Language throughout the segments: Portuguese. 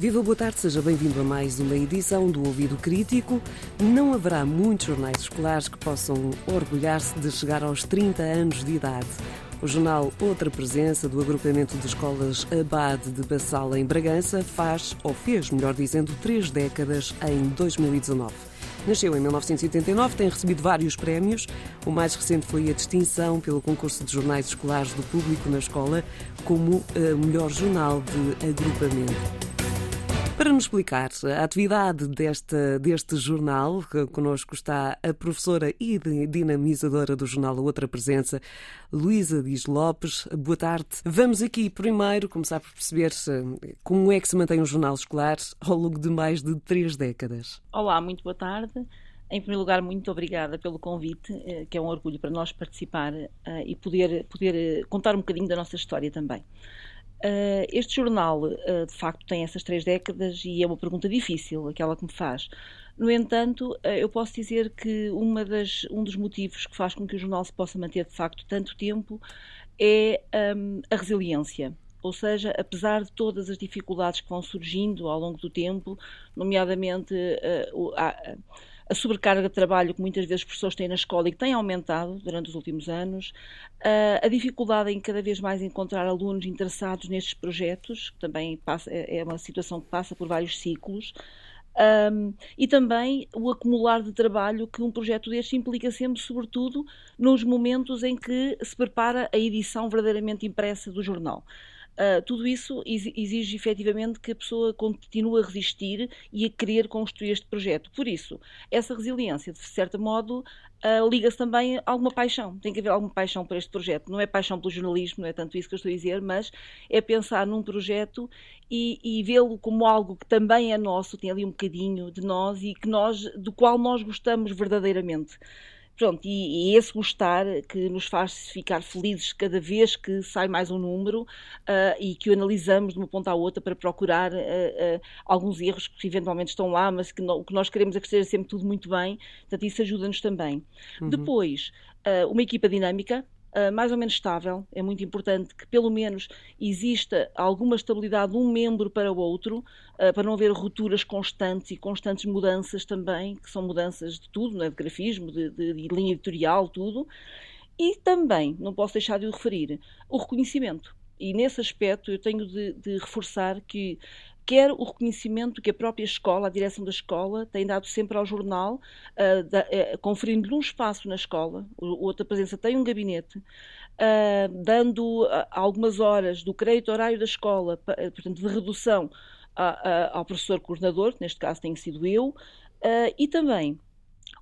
Viva, boa tarde, seja bem-vindo a mais uma edição do Ouvido Crítico. Não haverá muitos jornais escolares que possam orgulhar-se de chegar aos 30 anos de idade. O jornal Outra Presença, do agrupamento de escolas Abade de Bassal em Bragança, faz, ou fez, melhor dizendo, três décadas em 2019. Nasceu em 1989, tem recebido vários prémios. O mais recente foi a distinção pelo concurso de jornais escolares do público na escola como o melhor jornal de agrupamento. Para nos explicar a atividade deste, deste jornal, connosco está a professora e dinamizadora do jornal Outra Presença, Luísa Dias Lopes. Boa tarde. Vamos aqui primeiro começar por perceber como é que se mantém o jornal escolar ao longo de mais de três décadas. Olá, muito boa tarde. Em primeiro lugar, muito obrigada pelo convite, eh, que é um orgulho para nós participar eh, e poder, poder eh, contar um bocadinho da nossa história também. Uh, este jornal, uh, de facto, tem essas três décadas e é uma pergunta difícil, aquela que me faz. No entanto, uh, eu posso dizer que das, um dos motivos que faz com que o jornal se possa manter, de facto, tanto tempo é um, a resiliência. Ou seja, apesar de todas as dificuldades que vão surgindo ao longo do tempo, nomeadamente a, a sobrecarga de trabalho que muitas vezes os professores têm na escola e que tem aumentado durante os últimos anos, a dificuldade em cada vez mais encontrar alunos interessados nestes projetos, que também passa, é, é uma situação que passa por vários ciclos, um, e também o acumular de trabalho que um projeto deste implica sempre, sobretudo nos momentos em que se prepara a edição verdadeiramente impressa do jornal. Uh, tudo isso exige efetivamente que a pessoa continue a resistir e a querer construir este projeto. Por isso, essa resiliência, de certo modo, uh, liga-se também a alguma paixão. Tem que haver alguma paixão por este projeto. Não é paixão pelo jornalismo, não é tanto isso que eu estou a dizer, mas é pensar num projeto e, e vê-lo como algo que também é nosso, tem ali um bocadinho de nós e que nós, do qual nós gostamos verdadeiramente. Pronto, e, e, esse gostar que nos faz ficar felizes cada vez que sai mais um número uh, e que o analisamos de uma ponta à outra para procurar uh, uh, alguns erros que eventualmente estão lá, mas que o que nós queremos é que esteja sempre tudo muito bem. Portanto, isso ajuda-nos também. Uhum. Depois, uma equipa dinâmica, uh, mais ou menos estável. É muito importante que, pelo menos, exista alguma estabilidade de um membro para o outro, uh, para não haver rupturas constantes e constantes mudanças também, que são mudanças de tudo, não é? de grafismo, de, de, de linha editorial, tudo. E também, não posso deixar de o referir, o reconhecimento. E nesse aspecto eu tenho de, de reforçar que quer o reconhecimento que a própria escola, a direção da escola, tem dado sempre ao jornal, uh, uh, conferindo-lhe um espaço na escola. O, outra presença tem um gabinete, uh, dando algumas horas do crédito horário da escola, portanto, de redução a, a, ao professor coordenador, que neste caso tem sido eu, e também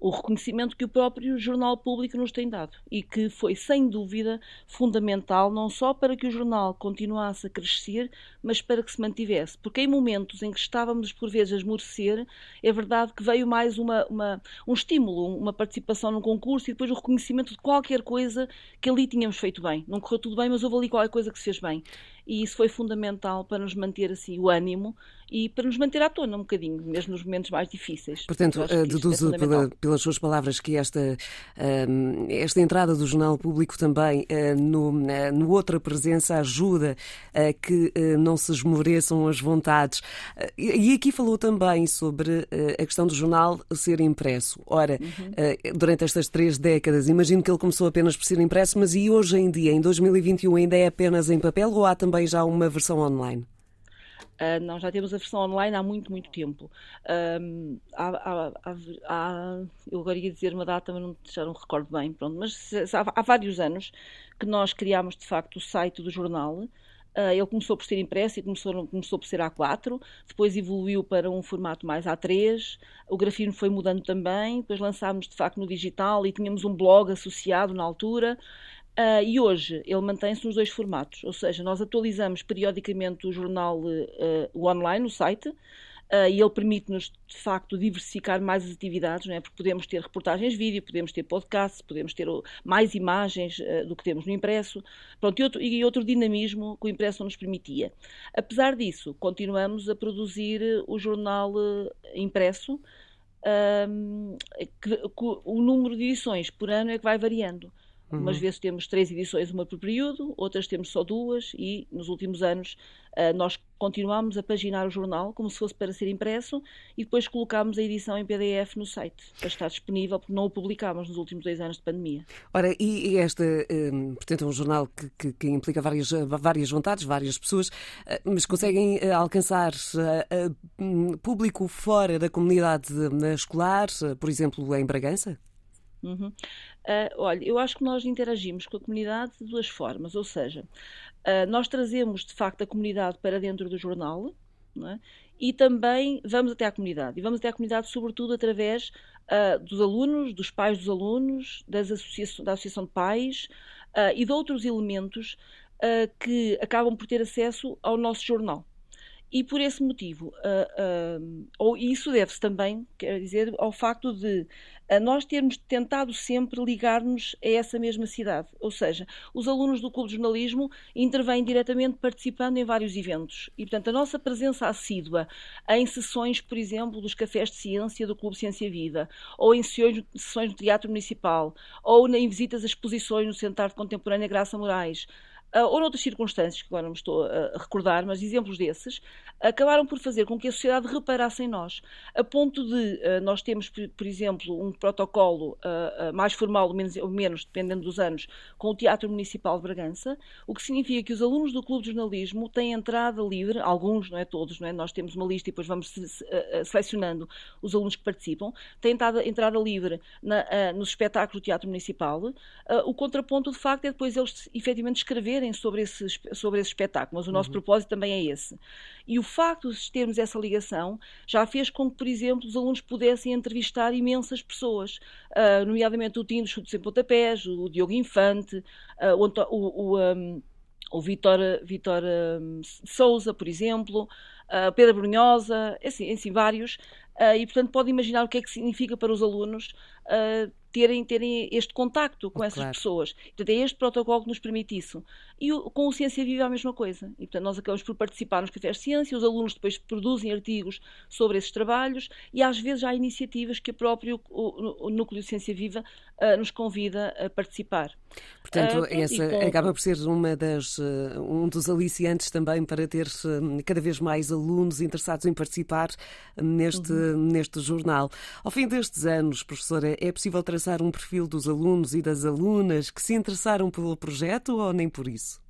o reconhecimento que o próprio Jornal Público nos tem dado e que foi, sem dúvida, fundamental não só para que o jornal continuasse a crescer, mas para que se mantivesse. Porque em momentos em que estávamos, por vezes, a esmorecer, é verdade que veio mais uma, uma, um estímulo, uma participação num concurso e depois o reconhecimento de qualquer coisa que ali tínhamos feito bem. Não correu tudo bem, mas houve ali qualquer coisa que se fez bem e isso foi fundamental para nos manter assim o ânimo e para nos manter à tona um bocadinho, mesmo nos momentos mais difíceis. Portanto, uh, deduzo é pela, pelas suas palavras que esta, uh, esta entrada do Jornal Público também uh, no, no Outra Presença ajuda a que não se esmoreçam as vontades. e aqui falou também sobre a questão do jornal ser impresso. Ora, uhum. durante estas três décadas, imagino que ele começou apenas por ser impresso, mas e hoje em dia, em 2021, ainda é apenas em papel ou há também já uma versão online? Uh, nós já temos a versão online há muito, muito tempo. Há, há, há, eu agora ia dizer uma data, mas não, já não recordo bem, pronto, mas há, vários anos que nós criámos de facto o site do jornal. Uh, ele começou por ser impresso e começou, começou por ser A4, depois evoluiu para um formato mais A3, o grafismo foi mudando também, depois lançámos de facto no digital e tínhamos um blog associado na altura. Uh, e hoje ele mantém-se nos dois formatos, ou seja, nós atualizamos periodicamente o jornal uh, o online, o site, uh, e ele permite-nos, de facto, diversificar mais as atividades, não é? porque podemos ter reportagens vídeo, podemos ter podcasts, podemos ter mais imagens do que temos no impresso, pronto, e outro, e outro dinamismo que o impresso não nos permitia. Apesar disso, continuamos a produzir o jornal impresso, que, que, o número de edições por ano é que vai variando Uhum. Umas vezes temos três edições, uma por período, outras temos só duas, e nos últimos anos uh, nós continuamos a paginar o jornal como se fosse para ser impresso e depois colocámos a edição em PDF no site para estar disponível, porque não o publicámos nos últimos dois anos de pandemia. Ora, e, esta, um, portanto, é um jornal que, que, que, implica várias, várias vontades, várias pessoas, uh, mas conseguem uh, alcançar um, público fora da comunidade escolar, por exemplo, em Bragança? Uhum. Uh, olha, eu acho que nós interagimos com a comunidade de duas formas, ou seja, uh, nós trazemos de facto a comunidade para dentro do jornal é? e também vamos até à comunidade. E vamos até à comunidade, sobretudo, através uh, dos alunos, dos pais dos alunos, das associações, da Associação de Pais e de outros elementos que acabam por ter acesso ao nosso jornal. E por esse motivo, uh, uh, ou isso deve-se também, quer dizer, ao facto de uh, nós termos tentado sempre ligar-nos a essa mesma cidade. Ou seja, os alunos do Clube de Jornalismo intervêm diretamente participando em vários eventos. E, portanto, a nossa presença assídua em sessões, por exemplo, dos cafés de ciência do Clube Ciência Vida, ou em sessões, sessões no Teatro Municipal, ou em visitas a exposições no Centro de Arte Contemporânea Graça Moraes, uh, ou noutras circunstâncias, que agora não me estou a recordar, mas exemplos desses, acabaram por fazer com que a sociedade reparasse em nós, a ponto de uh, nós temos, por, exemplo, um protocolo uh, mais formal, ou menos, ou menos, dependendo dos anos, com o Teatro Municipal de Bragança, o que significa que os alunos do Clube de Jornalismo têm entrada livre, alguns, não é todos, não é? nós temos uma lista e depois vamos selecionando os alunos que participam, têm entrada livre na, nos espetáculos do Teatro Municipal. o contraponto, de facto, é depois eles efetivamente escrever escreverem sobre esse, sobre esse espetáculo, mas o nosso uhum. propósito também é esse. E o facto de termos essa ligação já fez com que, por exemplo, os alunos pudessem entrevistar imensas pessoas, uh, nomeadamente o Tino Chutes em Pontapés, o Diogo Infante, uh, o, o, o, um, o Vitor, Vitor um, Souza, por exemplo, uh, Pedro Brunhosa, assim, assim vários, uh, e portanto pode imaginar o que é que significa para os alunos terem, terem este contacto com essas claro. pessoas. Portanto, é este protocolo que nos permite isso. E o, com o Ciência Viva é a mesma coisa. E, portanto, nós acabamos por participar nos cafés de ciência, os alunos depois produzem artigos sobre esses trabalhos e às vezes há iniciativas que o próprio o, o Núcleo de Ciência Viva nos convida a participar. Portanto, uh, essa com... acaba por ser uma das, uh, um dos aliciantes também para ter cada vez mais alunos interessados em participar neste, uhum. neste jornal. Ao fim destes anos, professora, é possível traçar um perfil dos alunos e das alunas que se interessaram pelo projeto ou nem por isso?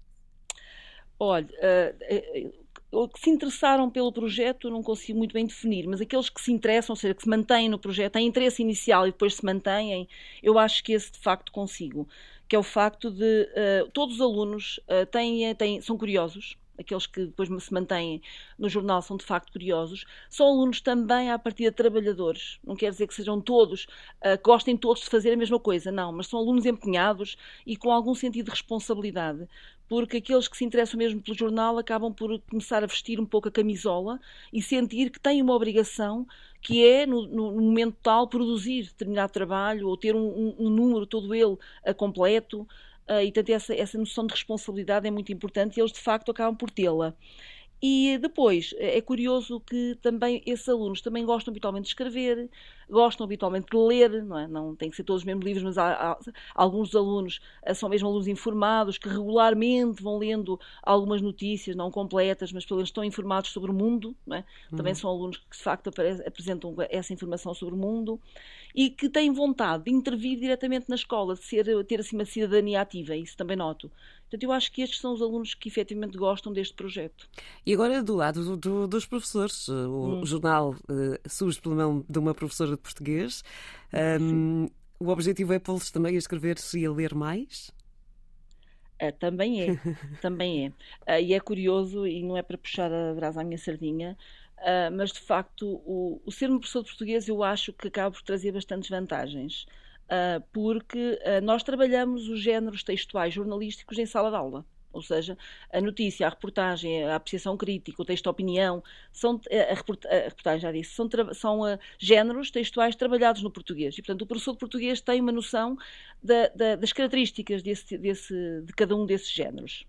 Olha, uh, que se interessaram pelo projeto não consigo muito bem definir, mas aqueles que se interessam, ou seja, que se mantêm no projeto, têm interesse inicial e depois se mantêm, eu acho que esse de facto consigo. Que é o facto de uh, todos os alunos uh, têm, têm, são curiosos, aqueles que depois se mantêm no jornal são de facto curiosos, são alunos também à partida trabalhadores. Não quer dizer que sejam todos, uh, gostem todos de fazer a mesma coisa, não, mas são alunos empenhados e com algum sentido de responsabilidade, porque aqueles que se interessam mesmo pelo jornal acabam por começar a vestir um pouco a camisola e sentir que têm uma obrigação que é, no, no momento tal, produzir determinado trabalho ou ter um, um, um número todo ele a completo. Uh, e, portanto, essa, essa noção de responsabilidade é muito importante e eles, de facto, acabam por tê-la. E depois, é curioso que também esses alunos também gostam habitualmente de escrever, gostam habitualmente de ler, não, é? não tem que ser todos os mesmos livros, mas há, há, alguns alunos eh, são mesmo alunos informados que regularmente vão lendo algumas notícias, não completas, mas pelo menos estão informados sobre o mundo. É? Também uhum. são alunos que de facto apresentam essa informação sobre o mundo e que têm vontade de intervir diretamente na escola, de ser, ter assim uma cidadania ativa, isso também noto. Portanto, eu acho que estes são os alunos que efetivamente gostam deste projeto. E agora, do lado do, do, dos professores, o hum. jornal uh, surge pela mão de uma professora de português. Um, o objetivo é pô-los também a escrever-se e a ler mais? Uh, também é, também é. Uh, e é curioso, e não é para puxar a brasa à minha sardinha, uh, mas de facto o, o, ser um professor de português eu acho que acaba por trazer bastantes vantagens. Porque nós trabalhamos os géneros textuais jornalísticos em sala de aula. Ou seja, a notícia, a reportagem, a apreciação crítica, o texto-opinião, são, a, reportagem já disse, são, são uh, géneros textuais trabalhados no português. E, portanto, o professor de português tem uma noção da, da, das características desse, desse, de cada um desses géneros.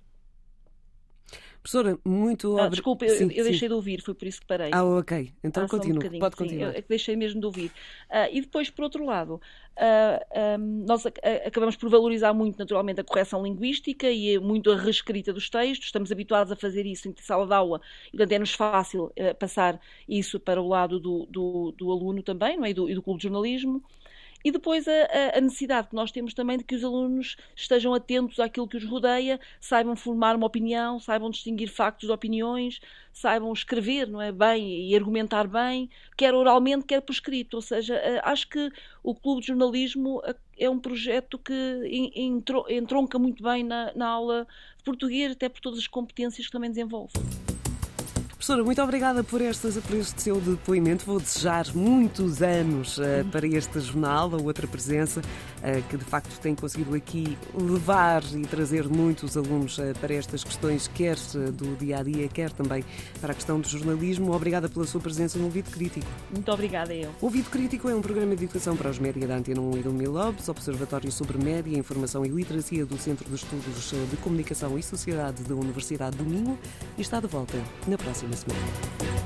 Professora, muito ah, obrigada. Desculpa, eu, eu deixei de ouvir, foi por isso que parei. Ah, ok. Então ah, continua, um pode continuar. Sim, eu deixei mesmo de ouvir. Uh, e depois, por outro lado, uh, um, nós ac acabamos por valorizar muito, naturalmente, a correção linguística e muito a reescrita dos textos. Estamos habituados a fazer isso em sala de aula e, portanto, é-nos fácil uh, passar isso para o lado do, do, do aluno também, não é? e, do, e do clube de jornalismo. E depois a, a, necessidade que nós temos também de que os alunos estejam atentos àquilo que os rodeia, saibam formar uma opinião, saibam distinguir factos de opiniões, saibam escrever não é, bem e argumentar bem, quer oralmente, quer por escrito. Ou seja, acho que o Clube de Jornalismo é um projeto que entronca muito bem na, na aula de português, até por todas as competências que também desenvolve. Professora, muito obrigada por, estas, por este seu depoimento. Vou desejar muitos anos uh, para este jornal, a outra presença, uh, que de facto tem conseguido aqui levar e trazer muitos alunos uh, para estas questões, quer do dia a dia, quer também para a questão do jornalismo. Obrigada pela sua presença no Ouvido Crítico. Muito obrigada, eu. O Ouvido Crítico é um programa de educação para os média da Antena 1 e do Milobs, Observatório sobre Média, Informação e Literacia do Centro de Estudos de Comunicação e Sociedade da Universidade do Minho, e está de volta na próxima próxima semana.